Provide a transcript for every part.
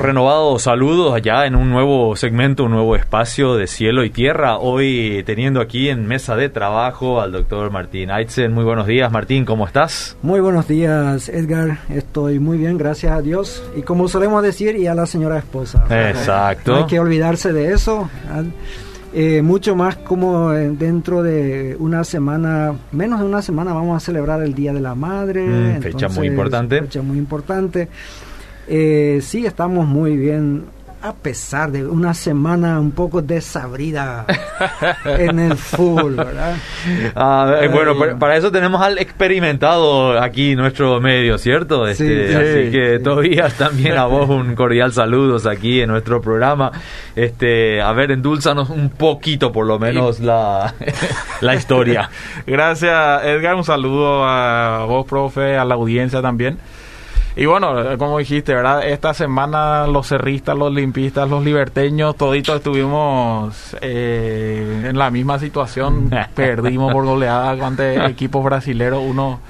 renovados saludos allá en un nuevo segmento, un nuevo espacio de cielo y tierra. Hoy teniendo aquí en mesa de trabajo al doctor Martín Aitzen. Muy buenos días, Martín, ¿cómo estás? Muy buenos días, Edgar. Estoy muy bien, gracias a Dios. Y como solemos decir, y a la señora esposa. Exacto. No hay que olvidarse de eso. Eh, mucho más como eh, dentro de una semana, menos de una semana, vamos a celebrar el Día de la Madre. Mm, fecha muy importante. Fecha muy importante. Eh, sí, estamos muy bien a pesar de una semana un poco desabrida en el full, ¿verdad? Ah, eh, bueno, para eso tenemos al experimentado aquí nuestro medio, ¿cierto? Este, así que todavía también a vos un cordial saludos aquí en nuestro programa. Este, a ver, endulzanos un poquito por lo menos la, la historia. Gracias, Edgar. Un saludo a vos, profe, a la audiencia también. Y bueno, como dijiste, ¿verdad? Esta semana los cerristas, los limpistas, los liberteños, toditos estuvimos eh, en la misma situación. Perdimos por goleada ante equipos brasileños, uno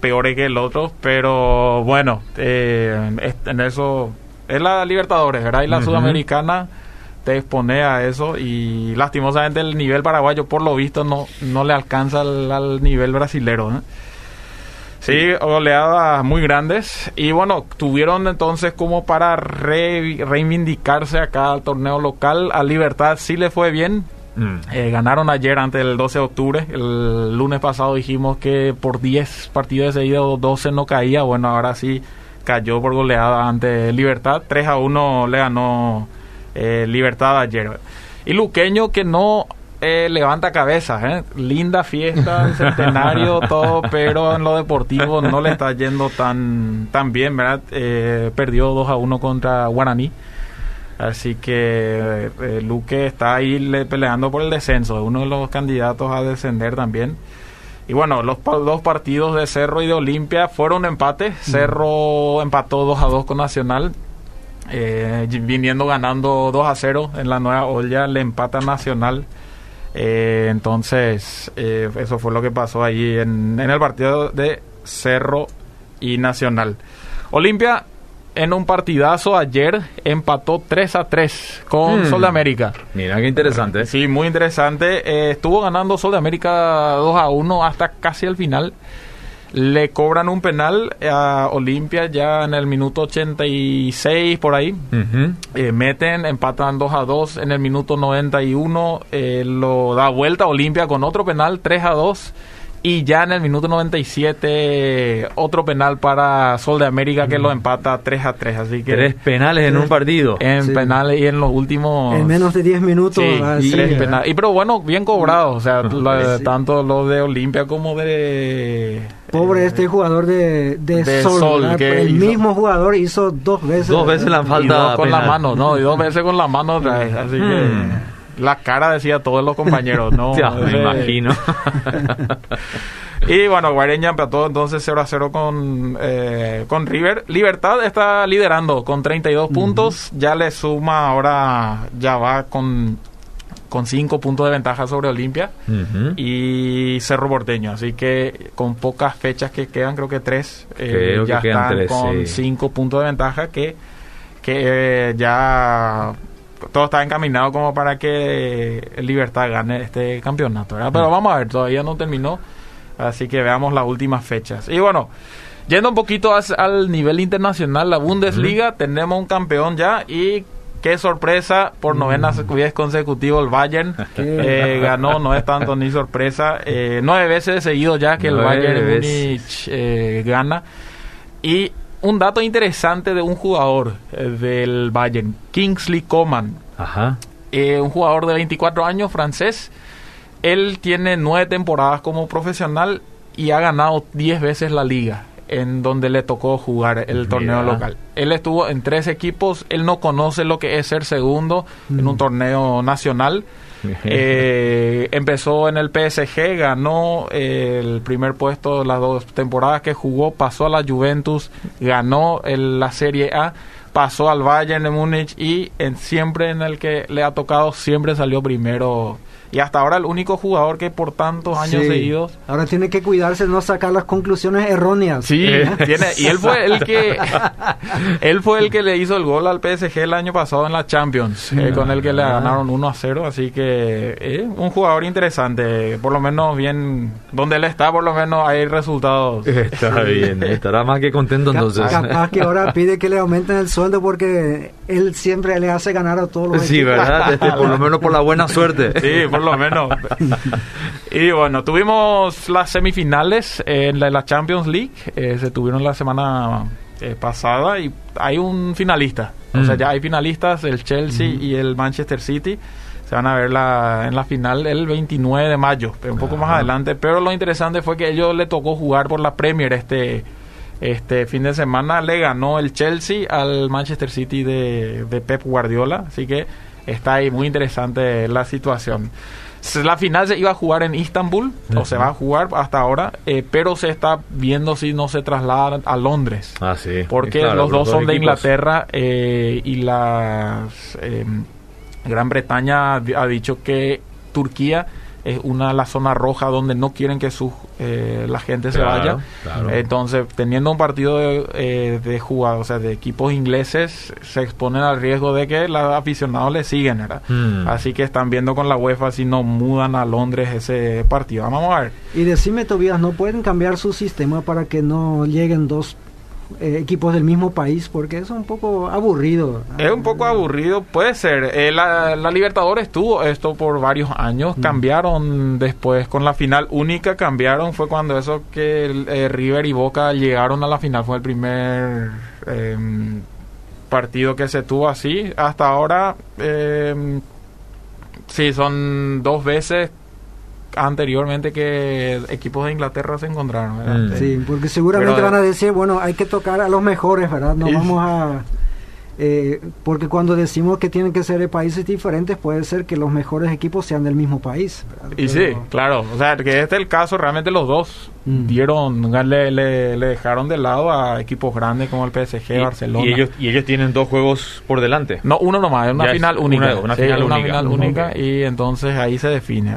peor que el otro. Pero bueno, eh, en eso es la Libertadores, ¿verdad? Y la Sudamericana te expone a eso y lastimosamente el nivel paraguayo por lo visto no, no le alcanza al, nivel brasilero. ¿no? Sí, oleadas muy grandes. Y bueno, tuvieron entonces como para reivindicarse acá al torneo local. A Libertad sí le fue bien. Mm. Eh, ganaron ayer ante el 12 de octubre. El lunes pasado dijimos que por 10 partidos de seguido 12 no caía. Bueno, ahora sí cayó por goleada ante Libertad. 3 a 1 le ganó eh, Libertad ayer. Y Luqueño que no eh, levanta cabeza, ¿eh? linda fiesta, centenario, todo, pero en lo deportivo no le está yendo tan, tan bien, ¿verdad? Eh, perdió 2 a 1 contra Guaraní. Así que Luque está ahí peleando por el descenso, es uno de los candidatos a descender también. Y bueno, los dos partidos de Cerro y de Olimpia fueron empates. Cerro empató 2 a 2 con Nacional. viniendo ganando 2 a 0 en la nueva olla, le empata Nacional eh, entonces, eh, eso fue lo que pasó allí en, el partido de Cerro y Nacional. Olimpia en un partidazo ayer empató 3 a 3 con hmm. Sol de América. Mira qué interesante. Sí, muy interesante. Eh, estuvo ganando Sol de América 2 a 1 hasta casi el final. Le cobran un penal a Olimpia ya en el minuto 86 por ahí. Eh, meten, empatan 2 a 2 en el minuto 91. Eh, lo da vuelta Olimpia con otro penal 3 a 2 y ya en el minuto 97, otro penal para Sol de América que lo empata 3 a 3. Así que tres penales en un partido. En penales y en los últimos. En menos de 10 minutos. y, tres penales. y pero bueno, bien cobrados. O sea, tanto lo de Olimpia como de. Pobre eh, este jugador de, de, Sol. que el mismo jugador hizo dos veces. Dos veces la falta. con la mano, ¿no? Y dos veces con la mano Así que. La cara decía todos los compañeros, ¿no? ya, me imagino. y bueno, Guareña empató entonces 0 a 0 con, eh, con River. Libertad está liderando con 32 puntos. Ya le suma ahora, ya va con con 5 puntos de ventaja sobre Olimpia y Cerro Porteño. Así que con pocas fechas que quedan, creo que 3, eh, ya están con 5 puntos de ventaja que, que eh, ya todo está encaminado como para que Libertad gane este campeonato. Pero vamos a ver, todavía no terminó. Así que veamos las últimas fechas. Y bueno, yendo un poquito al nivel internacional, la Bundesliga, tenemos un campeón ya y qué sorpresa, por novena vez consecutivo el Bayern eh, ganó, no es tanto ni sorpresa, eh, nueve veces seguido ya que el Bayern Munich eh, gana. Y un dato interesante de un jugador eh, del Bayern, Kingsley Coman. Ajá. Eh, un jugador de 24 años, francés. Él tiene nueve temporadas como profesional y ha ganado 10 veces la liga en donde le tocó jugar el torneo local. Él estuvo en tres equipos, él no conoce lo que es ser segundo en un mm. torneo nacional. Eh, empezó en el PSG, ganó eh, el primer puesto las dos temporadas que jugó, pasó a la Juventus, ganó la Serie A, pasó al Bayern de Múnich y en, siempre en el que le ha tocado siempre salió primero y hasta ahora el único jugador que por tantos años seguidos. Ahora tiene que cuidarse de no sacar las conclusiones erróneas. Sí, tiene, y él fue el que él fue el que le hizo el gol al PSG el año pasado en la Champions, eh, con el que le ganaron 1 a 0, así que eh, un jugador interesante, por lo menos bien donde él está, por lo menos hay resultados. Está bien, estará más que contento entonces. Capaz que ahora pide que le aumenten el sueldo porque él siempre le hace ganar a todos los Sí, ¿verdad? Este, por lo menos por la buena suerte. Sí, por lo menos. y bueno, tuvimos las semifinales en la, Champions League. Eh, se tuvieron la semana eh, pasada y hay un finalista. O sea, mm. ya hay finalistas, el Chelsea y el Manchester City. Se van a ver la, en la final el 29 de mayo, un poco más adelante. Pero lo interesante fue que ellos le tocó jugar por la Premier este este fin de semana. Le ganó el Chelsea al Manchester City de, de Pep Guardiola. Así que está ahí muy interesante la situación. La final se iba a jugar en Istambul, o se va a jugar hasta ahora, eh, pero se está viendo si no se traslada a Londres. Ah, sí. Porque los, dos son de Inglaterra eh, y la em, Gran Bretaña ha dicho que Turquía es una la zona roja donde no quieren que su, eh, la gente se vaya. Entonces, teniendo un partido de, eh, de jugadores, o sea, de equipos ingleses, se exponen al riesgo de que los aficionados le siguen, hmm. Así que están viendo con la UEFA si no mudan a Londres ese partido. Vamos a ver. Y decime, Tobias, ¿no pueden cambiar su sistema para que no lleguen dos eh, equipos del mismo país porque es un poco aburrido. Es un poco aburrido, puede ser. Eh, la, Libertadores tuvo esto por varios años, mm. cambiaron después con la final única, cambiaron, fue cuando eso que eh, River y Boca llegaron a la final, fue el primer em, partido que se tuvo así. Hasta ahora, eh, sí, son dos veces anteriormente que equipos de Inglaterra se encontraron. Mm. Sí, porque seguramente van a decir, bueno, hay que tocar a los mejores, ¿verdad? No vamos a... Eh, porque cuando decimos que tienen que ser de países diferentes, puede ser que los mejores equipos sean del mismo país. Y sí, claro. O sea, que este es el caso, realmente los dos mm. dieron, le, le, dejaron de lado a equipos grandes como el PSG, Barcelona. Y ellos, y ellos tienen dos juegos por delante. No, uno nomás, una final única. Una, final, única. final única. Y entonces ahí se define.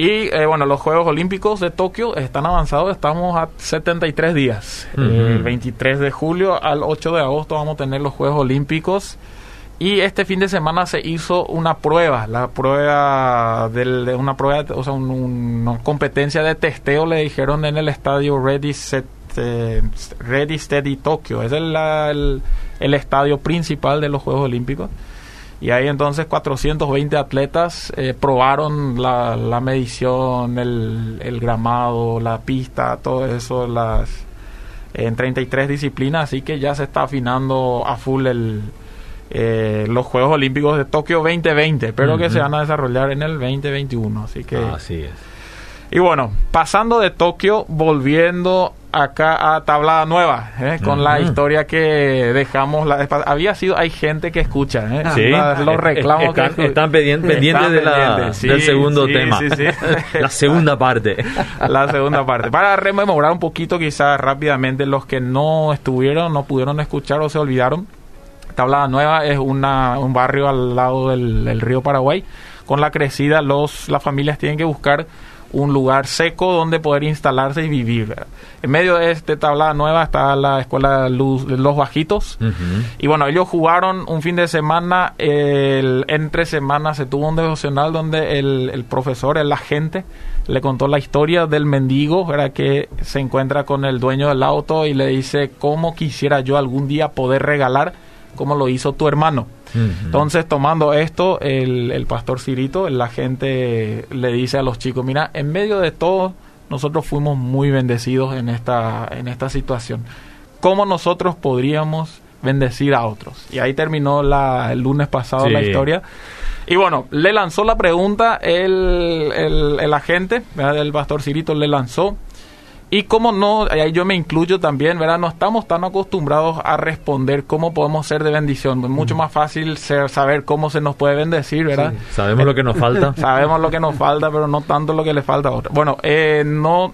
Y eh, bueno, los Juegos Olímpicos de Tokio están avanzados, estamos a 73 días. El 23 de julio al 8 de agosto vamos a tener los Juegos Olímpicos. Y este fin de semana se hizo una prueba, la prueba de una prueba, o sea, una competencia de testeo, le dijeron en el estadio Ready, Set, eh, Ready Steady Tokio. Es el, el estadio principal de los Juegos Olímpicos. Y ahí entonces 420 atletas eh, probaron la, medición, el, gramado, la pista, todo eso, las en 33 disciplinas, así que ya se está afinando a full el, eh, los Juegos Olímpicos de Tokio 2020, pero que se van a desarrollar en el 2021, así que... Así es. Y bueno, pasando de Tokio, volviendo acá a Tablada Nueva, ¿eh? con la historia que dejamos. La, había sido, hay gente que escucha ¿eh? sí. los reclamos. Están, pendientes, de la, del segundo tema. la segunda parte. la segunda parte. Para rememorar un poquito, quizás rápidamente, los que no estuvieron, no pudieron escuchar o se olvidaron. Tablada Nueva es una, un barrio al lado del, del río Paraguay. Con la crecida, los, las familias tienen que buscar un lugar seco donde poder instalarse y vivir. En medio de este tablada nueva está la escuela de Los Bajitos. Y bueno, ellos jugaron un fin de semana, el, entre semanas se tuvo un devocional donde el, el profesor, el agente, le contó la historia del mendigo, ¿verdad? que se encuentra con el dueño del auto y le dice, ¿cómo quisiera yo algún día poder regalar como lo hizo tu hermano? Entonces, tomando esto, el, el pastor Cirito, la gente le dice a los chicos, mira, en medio de todo, nosotros fuimos muy bendecidos en esta, en esta situación. ¿Cómo nosotros podríamos bendecir a otros? Y ahí terminó la, el lunes pasado la historia. Y bueno, le lanzó la pregunta el, el, el agente, el pastor Cirito le lanzó y como no, ahí yo me incluyo también, ¿verdad? No estamos tan acostumbrados a responder cómo podemos ser de bendición. Es mucho más fácil ser, saber cómo se nos puede bendecir, ¿verdad? sabemos lo que nos falta. sabemos lo que nos falta, pero no tanto lo que le falta a otro. Bueno, eh, no,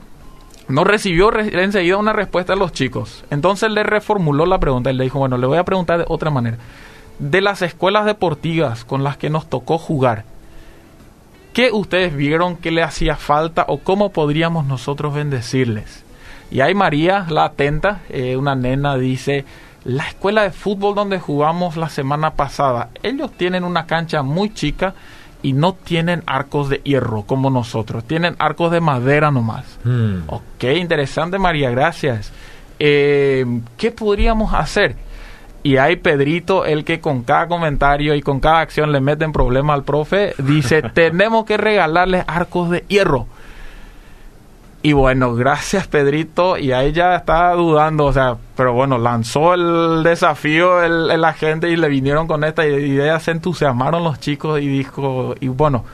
no recibió enseguida una respuesta a los chicos. Entonces le reformuló la pregunta y le dijo, bueno, le voy a preguntar de otra manera. De las escuelas deportivas con las que nos tocó jugar, ¿qué ustedes vieron que le hacía falta o cómo podríamos nosotros bendecirles? Y ahí María, la atenta, eh, una nena, dice, la escuela de fútbol donde jugamos la semana pasada, ellos tienen una cancha muy chica y no tienen arcos de hierro como nosotros, tienen arcos de madera nomás. Hmm. Ok, interesante María, gracias. Eh, ¿Qué podríamos hacer? Y hay Pedrito, el que con cada comentario y con cada acción le meten problema al profe, dice, tenemos que regalarles arcos de hierro. Y bueno, gracias Pedrito. Y ahí ya estaba dudando, o sea, pero bueno, lanzó el desafío el, el agente y le vinieron con esta idea, se entusiasmaron los chicos y dijo, y bueno,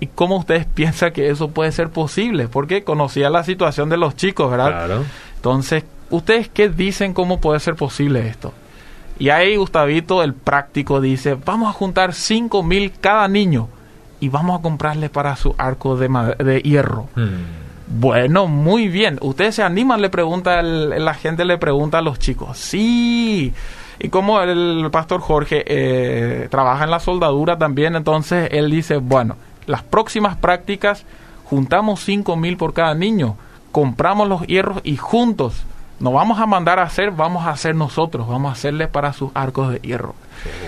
¿y cómo ustedes piensan que eso puede ser posible? Porque conocía la situación de los chicos, ¿verdad? Claro. Entonces, ¿ustedes qué dicen cómo puede ser posible esto? Y ahí Gustavito, el práctico, dice, vamos a juntar cinco mil cada niño y vamos a comprarle para su arco de, de hierro. Hmm. Bueno, muy bien. ¿Ustedes se animan? Le pregunta la gente, le pregunta a los chicos. Sí. Y como el pastor Jorge eh, trabaja en la soldadura también, entonces él dice, bueno, las próximas prácticas juntamos cinco mil por cada niño, compramos los hierros y juntos nos vamos a mandar a hacer, vamos a hacer nosotros, vamos a hacerle para sus arcos de hierro.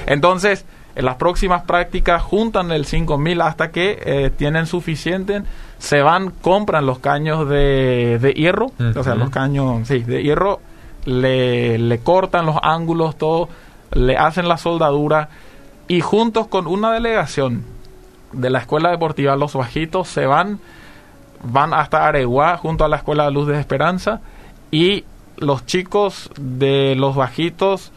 Entonces, en las próximas prácticas juntan el 5000 hasta que eh, tienen suficiente se van, compran los caños de, de hierro, o sea, los caños, sí, de hierro, le, le cortan los ángulos, todo, le hacen la soldadura y juntos con una delegación de la Escuela Deportiva Los Bajitos se van, van hasta Areguá junto a la Escuela de Luz de Esperanza y los chicos de Los Bajitos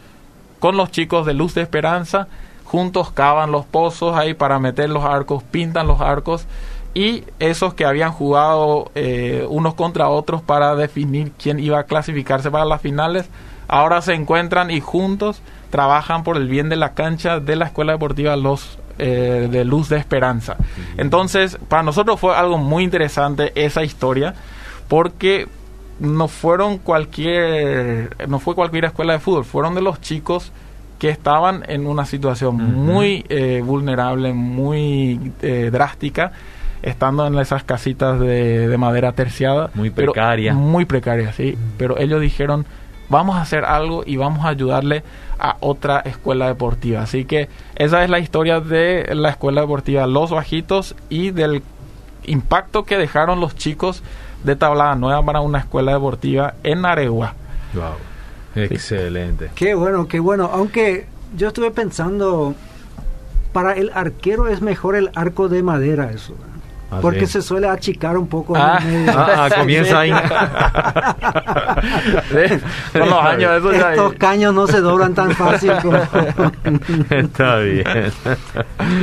con los chicos de Luz de Esperanza juntos cavan los pozos ahí para meter los arcos, pintan los arcos y esos que habían jugado eh, unos contra otros para definir quién iba a clasificarse para las finales, ahora se encuentran y juntos trabajan por el bien de la cancha de la Escuela Deportiva Los eh, de Luz de Esperanza. Entonces, para nosotros fue algo muy interesante esa historia, porque no fueron cualquier, no fue cualquier escuela de fútbol, fueron de los chicos que estaban en una situación muy eh, vulnerable, muy drástica estando en esas casitas de, madera terciada. Muy precaria. Muy precaria, sí. Pero ellos dijeron, vamos a hacer algo y vamos a ayudarle a otra escuela deportiva. Así que esa es la historia de la escuela deportiva Los Bajitos y del impacto que dejaron los chicos de Tablada Nueva para una escuela deportiva en Aregua. Wow. Excelente. Qué bueno, qué bueno. Aunque yo estuve pensando, para el arquero es mejor el arco de madera, eso. Ah, porque se suele achicar un poco. Ah, ah, comienza ahí. Con los años, eso Estos caños no se doblan tan fácil. Está bien.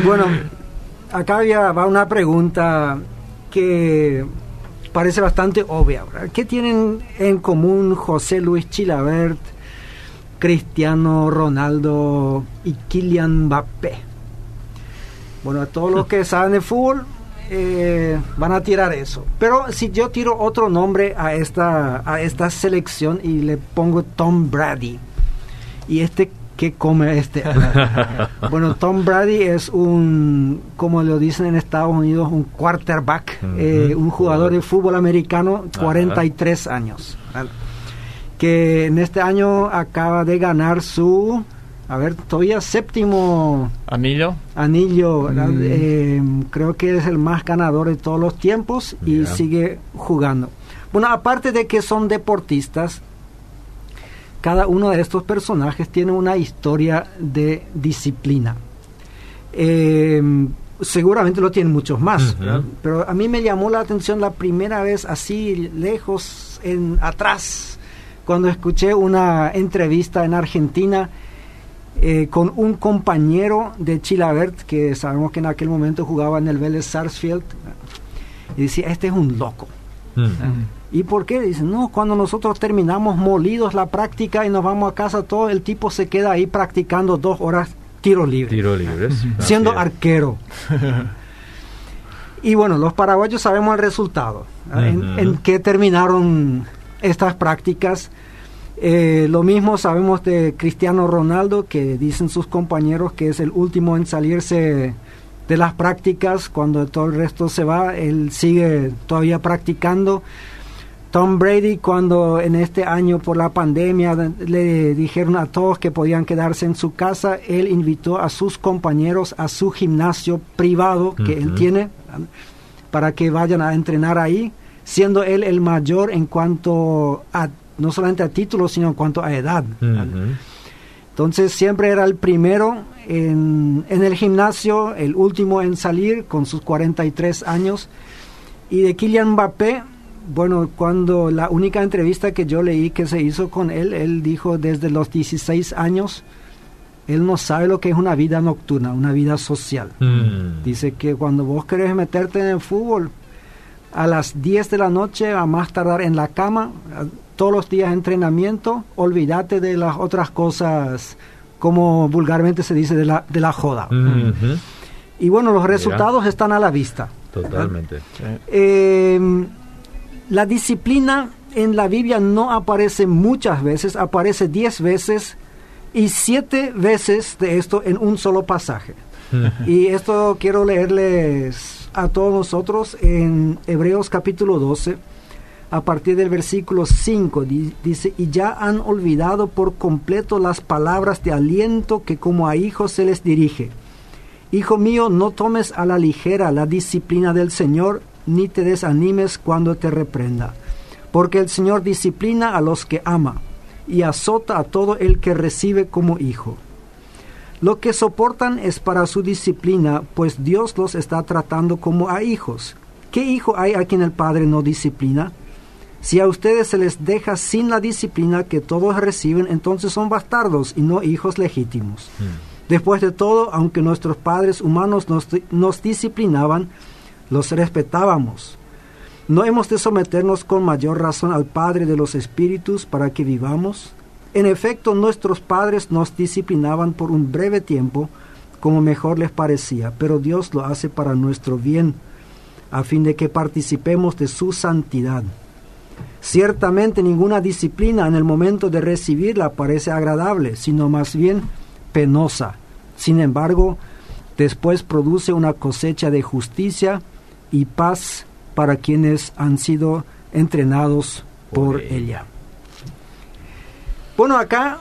bueno, acá había, va una pregunta que parece bastante obvia. ¿Qué tienen en común José Luis Chilabert, Cristiano Ronaldo y Kylian Mbappé? Bueno, a todos los que saben de fútbol, eh, van a tirar eso. Pero si yo tiro otro nombre a esta, a esta selección y le pongo Tom Brady, y este ¿qué come este? bueno, Tom Brady es un, como lo dicen en Estados Unidos, un quarterback, eh, un jugador de fútbol americano, 43 años, que en este año acaba de ganar su a ver, todavía séptimo anillo. Anillo, mm. eh, creo que es el más ganador de todos los tiempos y sigue jugando. Bueno, aparte de que son deportistas, cada uno de estos personajes tiene una historia de disciplina. Eh, seguramente lo tienen muchos más, pero a mí me llamó la atención la primera vez así lejos, en atrás, cuando escuché una entrevista en Argentina eh, con un compañero de Chilabert, que sabemos que en aquel momento jugaba en el Vélez Sarsfield, y decía, este es un loco. Mm. ¿Y por qué? Dice, no, cuando nosotros terminamos molidos la práctica y nos vamos a casa, todo el tipo se queda ahí practicando dos horas tiro libre. Tiro libres. Siendo arquero. y bueno, los paraguayos sabemos el resultado. en, en qué terminaron estas prácticas eh, lo mismo sabemos de Cristiano Ronaldo, que dicen sus compañeros que es el último en salirse de las prácticas, cuando todo el resto se va, él sigue todavía practicando. Tom Brady, cuando en este año por la pandemia le dijeron a todos que podían quedarse en su casa, él invitó a sus compañeros a su gimnasio privado que él tiene para que vayan a entrenar ahí, siendo él el mayor en cuanto a, no solamente a títulos, sino en cuanto a edad. Entonces siempre era el primero en, en, el gimnasio, el último en salir con sus 43 años. Y de Kylian Mbappé, bueno, cuando la única entrevista que yo leí que se hizo con él, él dijo desde los 16 años, él no sabe lo que es una vida nocturna, una vida social. Mm. Dice que cuando vos querés meterte en el fútbol, a las 10 de la noche, a más tardar en la cama, todos los días entrenamiento, olvídate de las otras cosas, como vulgarmente se dice, de la, de la joda. Y bueno, los resultados están a la vista. Totalmente. Eh, la disciplina en la Biblia no aparece muchas veces, aparece diez veces y siete veces de esto en un solo pasaje. y esto quiero leerles a todos nosotros en Hebreos capítulo 12, a partir del versículo 5, dice, y ya han olvidado por completo las palabras de aliento que como a hijos se les dirige. Hijo mío, no tomes a la ligera la disciplina del Señor, ni te desanimes cuando te reprenda, porque el Señor disciplina a los que ama y azota a todo el que recibe como hijo. Lo que soportan es para su disciplina, pues Dios los está tratando como a hijos. ¿Qué hijo hay a quien el Padre no disciplina? Si a ustedes se les deja sin la disciplina que todos reciben, entonces son bastardos y no hijos legítimos. Hmm. Después de todo, aunque nuestros padres humanos nos, nos disciplinaban, los respetábamos. ¿No hemos de someternos con mayor razón al Padre de los Espíritus para que vivamos? En efecto, nuestros padres nos disciplinaban por un breve tiempo, como mejor les parecía, pero Dios lo hace para nuestro bien, a fin de que participemos de su santidad. Ciertamente ninguna disciplina en el momento de recibirla parece agradable, sino más bien penosa. Sin embargo, después produce una cosecha de justicia y paz para quienes han sido entrenados por, ella. Bueno, acá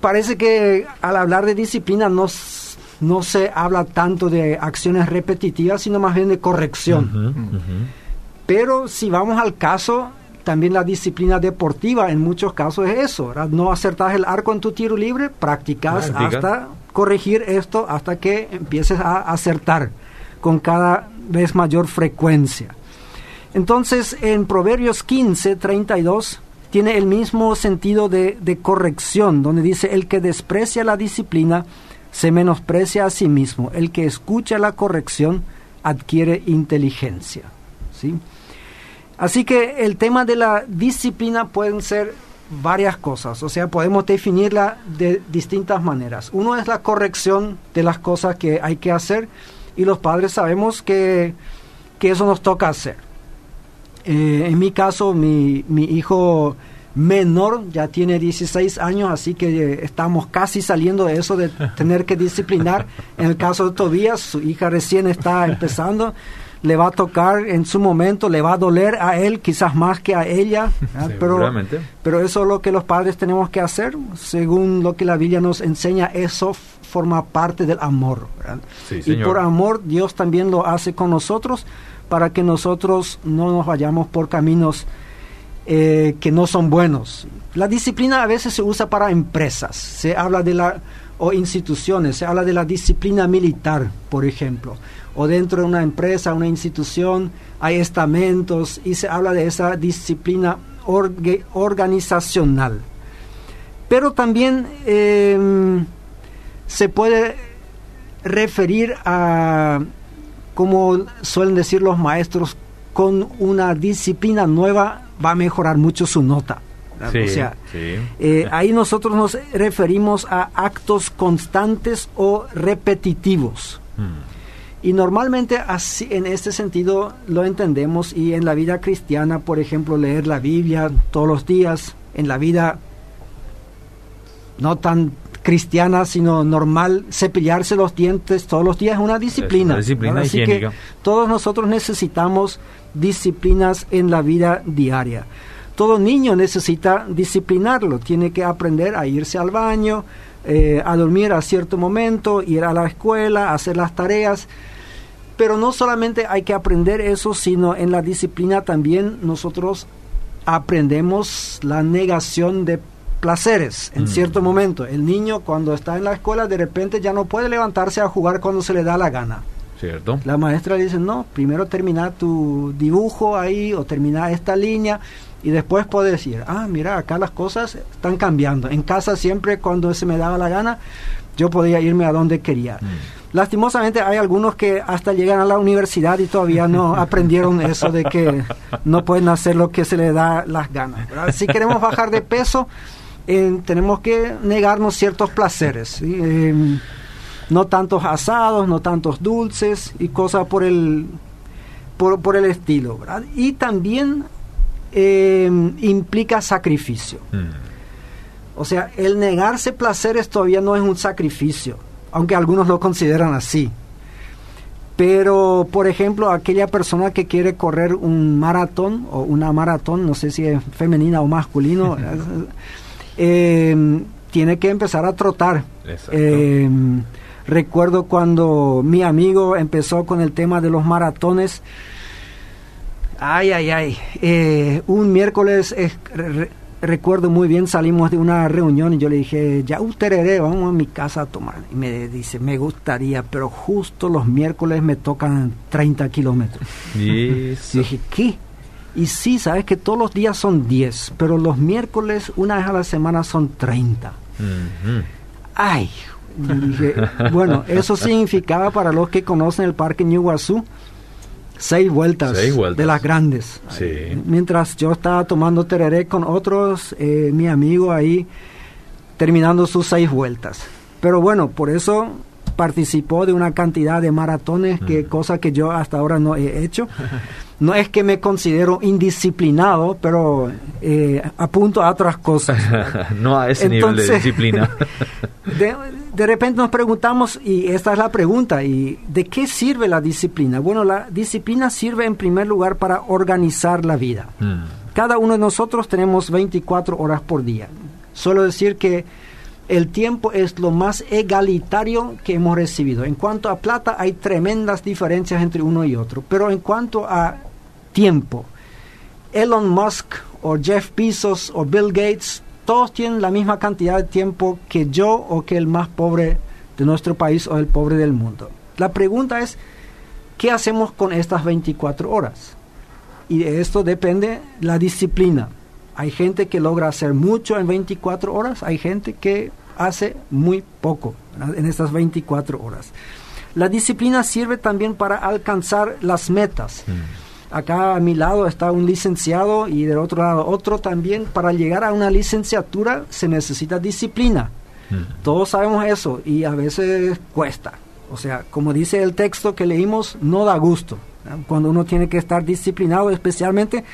parece que al hablar de disciplina no, no se habla tanto de acciones repetitivas, sino más bien de corrección. Pero si vamos al caso, también la disciplina deportiva en muchos casos es eso, no acertas el arco en tu tiro libre, practicas hasta corregir esto, hasta que empieces a acertar con cada vez mayor frecuencia. Entonces, en Proverbios 15, 32, tiene el mismo sentido de, corrección, donde dice, el que desprecia la disciplina se menosprecia a sí mismo, el que escucha la corrección adquiere inteligencia. ¿sí? Así que el tema de la disciplina pueden ser varias cosas, o sea, podemos definirla de distintas maneras. Uno es la corrección de las cosas que hay que hacer, y los padres sabemos que, eso nos toca hacer. Eh, en mi caso, mi, mi hijo menor ya tiene 16 años, así que estamos casi saliendo de eso de tener que disciplinar. En el caso de Tobías, su hija recién está empezando, le va a tocar en su momento, le va a doler a él quizás más que a ella, pero, pero eso es lo que los padres tenemos que hacer, según lo que la Biblia nos enseña, eso forma parte del amor. y por amor Dios también lo hace con nosotros para que nosotros no nos vayamos por caminos eh, que no son buenos. La disciplina a veces se usa para empresas, se habla de la o instituciones, se habla de la disciplina militar, por ejemplo, o dentro de una empresa, una institución, hay estamentos y se habla de esa disciplina organizacional. Pero también em, se puede referir a, como suelen decir los maestros, con una disciplina nueva va a mejorar mucho su nota. o sea, eh, ahí nosotros nos referimos a actos constantes o repetitivos. Hmm. Y normalmente así, en este sentido lo entendemos y en la vida cristiana, por ejemplo, leer la Biblia todos los días, en la vida no tan cristiana, sino normal, cepillarse los dientes todos los días es una disciplina. disciplina Así que todos nosotros necesitamos disciplinas en la vida diaria. Todo niño necesita disciplinarlo, tiene que aprender a irse al baño, eh, a dormir a cierto momento, ir a la escuela, hacer las tareas. Pero no solamente hay que aprender eso, sino en la disciplina también nosotros aprendemos la negación de placeres en mm. cierto momento. El niño cuando está en la escuela de repente ya no puede levantarse a jugar cuando se le da la gana. Cierto. La maestra le dice, no, primero termina tu dibujo ahí o termina esta línea y después puedes decir, ah, mira, acá las cosas están cambiando. En casa siempre cuando se me daba la gana, yo podía irme a donde quería. Mm. Lastimosamente hay algunos que hasta llegan a la universidad y todavía no aprendieron eso de que no pueden hacer lo que se les da las ganas. Si queremos bajar de peso, eh, tenemos que negarnos ciertos placeres. Eh, no tantos asados, no tantos dulces y cosas por el, por, el estilo. Y también eh, implica sacrificio. Mm. O sea, el negarse placeres todavía no es un sacrificio, aunque algunos lo consideran así. Pero, por ejemplo, aquella persona que quiere correr un maratón o una maratón, no sé si es femenina o masculino, eh, tiene que empezar a trotar. Eh, recuerdo cuando mi amigo empezó con el tema de los maratones. Ay, ay, ay. Eh, un miércoles recuerdo muy bien, salimos de una reunión y yo le dije, ya usted vamos a mi casa a tomar. Y me dice, me gustaría, pero justo los miércoles me tocan 30 kilómetros. Y dije, ¿qué? Y sí, sabes que todos los días son 10, pero los miércoles, una vez a la semana, son 30. Ay, dije, bueno, eso significaba para los que conocen el parque New seis vueltas, de las grandes. Mientras yo estaba tomando tereré con otros, eh, mi amigo ahí terminando sus seis vueltas. Pero bueno, por eso participó de una cantidad de maratones, que cosa que yo hasta ahora no he hecho. No es que me considero indisciplinado, pero eh, apunto a otras cosas. no a ese nivel de disciplina. de, repente nos preguntamos, y esta es la pregunta, ¿y de qué sirve la disciplina? Bueno, la disciplina sirve en primer lugar para organizar la vida. Mm. Cada uno de nosotros tenemos 24 horas por día. Solo decir que el tiempo es lo más egalitario que hemos recibido. En cuanto a plata, hay tremendas diferencias entre uno y otro, pero en cuanto a tiempo, Elon Musk o Jeff Bezos o Bill Gates, todos tienen la misma cantidad de tiempo que yo o que el más pobre de nuestro país o el pobre del mundo. La pregunta es, ¿qué hacemos con estas 24 horas? Y de esto depende la disciplina. Hay gente que logra hacer mucho en 24 horas, hay gente que hace muy poco en estas 24 horas. La disciplina sirve también para alcanzar las metas. Mm. Acá a mi lado está un licenciado y del otro lado otro también. Para llegar a una licenciatura se necesita disciplina. Mm. Todos sabemos eso y a veces cuesta. O sea, como dice el texto que leímos, no da gusto. Cuando uno tiene que estar disciplinado, especialmente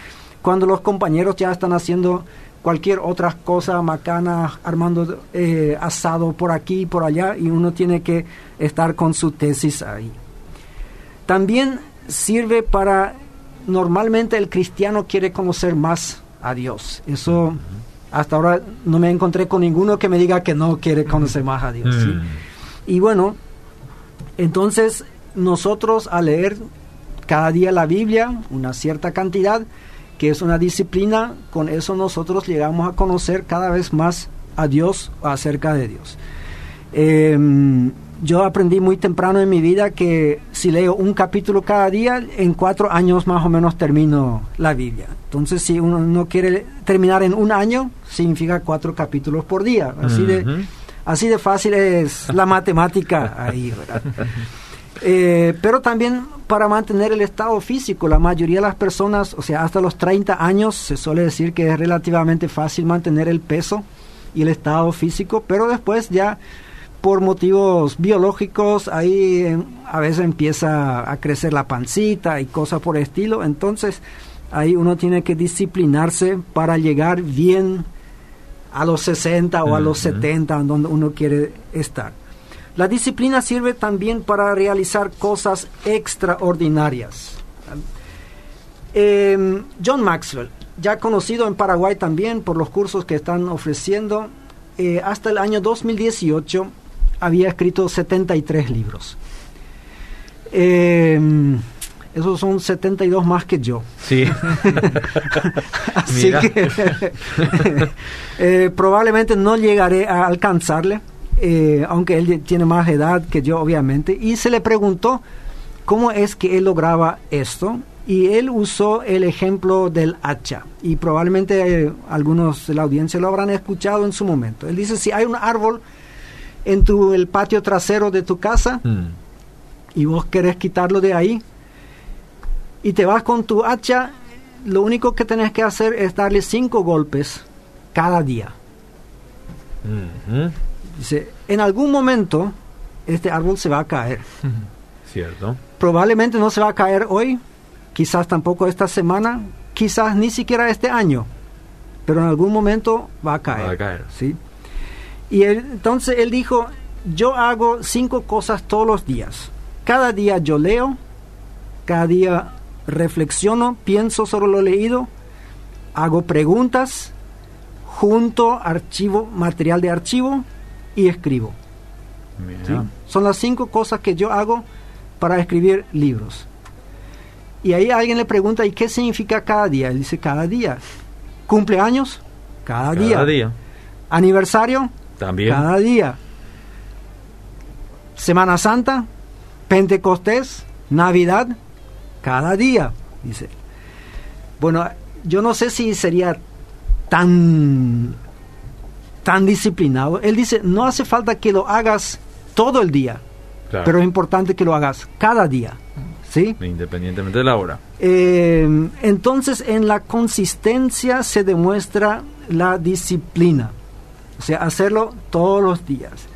cuando los compañeros ya están haciendo cualquier otra cosa macana, armando eh, asado por aquí y por allá, y uno tiene que estar con su tesis ahí. También sirve para, normalmente el cristiano quiere conocer más a Dios. Eso hasta ahora no me encontré con ninguno que me diga que no quiere conocer más a Dios. Mm. Y bueno, entonces nosotros al leer cada día la Biblia, una cierta cantidad, que es una disciplina, con eso nosotros llegamos a conocer cada vez más a Dios acerca de Dios. Em, yo aprendí muy temprano en mi vida que si leo un capítulo cada día, en cuatro años más o menos termino la Biblia. Entonces, si uno no quiere terminar en un año, significa cuatro capítulos por día. Así, de, así de fácil es la matemática ahí, ¿verdad? Eh, pero también para mantener el estado físico. La mayoría de las personas, o sea, hasta los 30 años, se suele decir que es relativamente fácil mantener el peso y el estado físico, pero después ya por motivos biológicos ahí eh, a veces empieza a crecer la pancita y cosas por el estilo. Entonces ahí uno tiene que disciplinarse para llegar bien a los 60 o a los 70, donde uno quiere estar. La disciplina sirve también para realizar cosas extraordinarias. Em, John Maxwell, ya conocido en Paraguay también por los cursos que están ofreciendo, eh, hasta el año 2018 había escrito 73 libros. Em, esos son 72 más que yo. Sí. Así que eh, probablemente no llegaré a alcanzarle, eh, aunque él tiene más edad que yo, obviamente. Y se le preguntó cómo es que él lograba esto. Y él usó el ejemplo del hacha. Y probablemente eh, algunos de la audiencia lo habrán escuchado en su momento. Él dice, si hay un árbol en tu, el patio trasero de tu casa mm. y vos querés quitarlo de ahí, y te vas con tu hacha, lo único que tenés que hacer es darle cinco golpes cada día. Dice, en algún momento este árbol se va a caer. Cierto. Probablemente no se va a caer hoy, quizás tampoco esta semana, quizás ni siquiera este año, pero en algún momento va a caer. Va a caer. ¿sí? Y entonces él dijo, yo hago cinco cosas todos los días. Cada día yo leo, cada día reflexiono, pienso sobre lo leído, hago preguntas, junto archivo, material de archivo y escribo. Son las cinco cosas que yo hago para escribir libros. Y ahí alguien le pregunta, ¿y qué significa cada día? Él dice, cada día. ¿Cumpleaños? Cada, cada día. ¿Aniversario? También. Cada día. Semana Santa, Pentecostés, Navidad, cada día, dice. Bueno, yo no sé si sería tan tan disciplinado. Él dice, no hace falta que lo hagas todo el día, pero es importante que lo hagas cada día. ¿Sí? Independientemente de la hora. Eh, entonces, en la consistencia se demuestra la disciplina. O sea, hacerlo todos los días.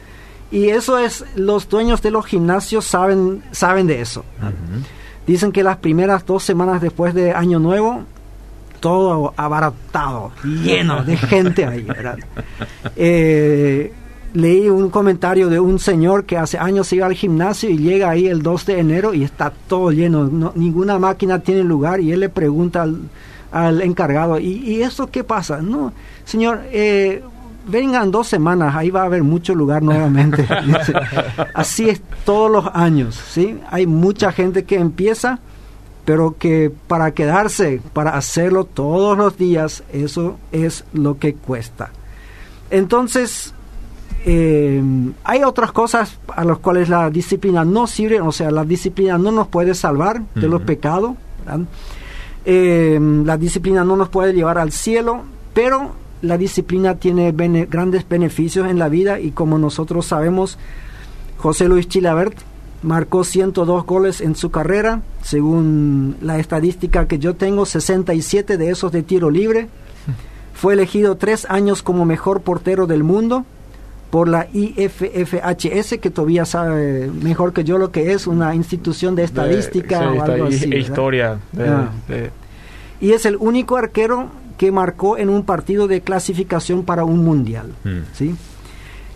Y eso es, los dueños de los gimnasios saben, saben de eso. Dicen que las primeras dos semanas después de Año Nuevo, todo abaratado, lleno de gente ahí, eh, leí un comentario de un señor que hace años iba al gimnasio y llega ahí el 2 de enero y está todo lleno, ninguna máquina tiene lugar y él le pregunta al, encargado, ¿y, ¿y esto qué pasa? No, señor, eh, vengan dos semanas, ahí va a haber mucho lugar nuevamente. Así es todos los años, ¿sí? Hay mucha gente que empieza, pero que para quedarse, para hacerlo todos los días, eso es lo que cuesta. Entonces, eh, hay otras cosas a las cuales la disciplina no sirve, o sea, la disciplina no nos puede salvar de los pecados, eh, la disciplina no nos puede llevar al cielo, pero la disciplina tiene grandes beneficios en la vida y como nosotros sabemos, José Luis Chilabert marcó 102 goles en su carrera, según la estadística que yo tengo, 67 de esos de tiro libre. Fue elegido tres años como mejor portero del mundo por la IFFHS, que todavía sabe mejor que yo lo que es, una institución de estadística o algo así. Historia. Ah. Y es el único arquero que marcó en un partido de clasificación para un mundial. Mm. ¿sí?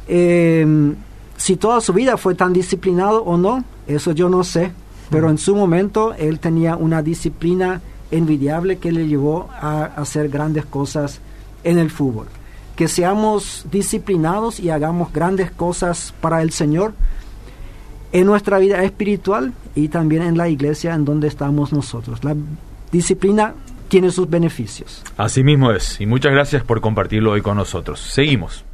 Em, si toda su vida fue tan disciplinado o no, eso yo no sé, pero en su momento él tenía una disciplina envidiable que le llevó a hacer grandes cosas en el fútbol. Que seamos disciplinados y hagamos grandes cosas para el Señor en nuestra vida espiritual y también en la iglesia en donde estamos nosotros. La disciplina tiene sus beneficios. Así mismo es, y muchas gracias por compartirlo hoy con nosotros. Seguimos.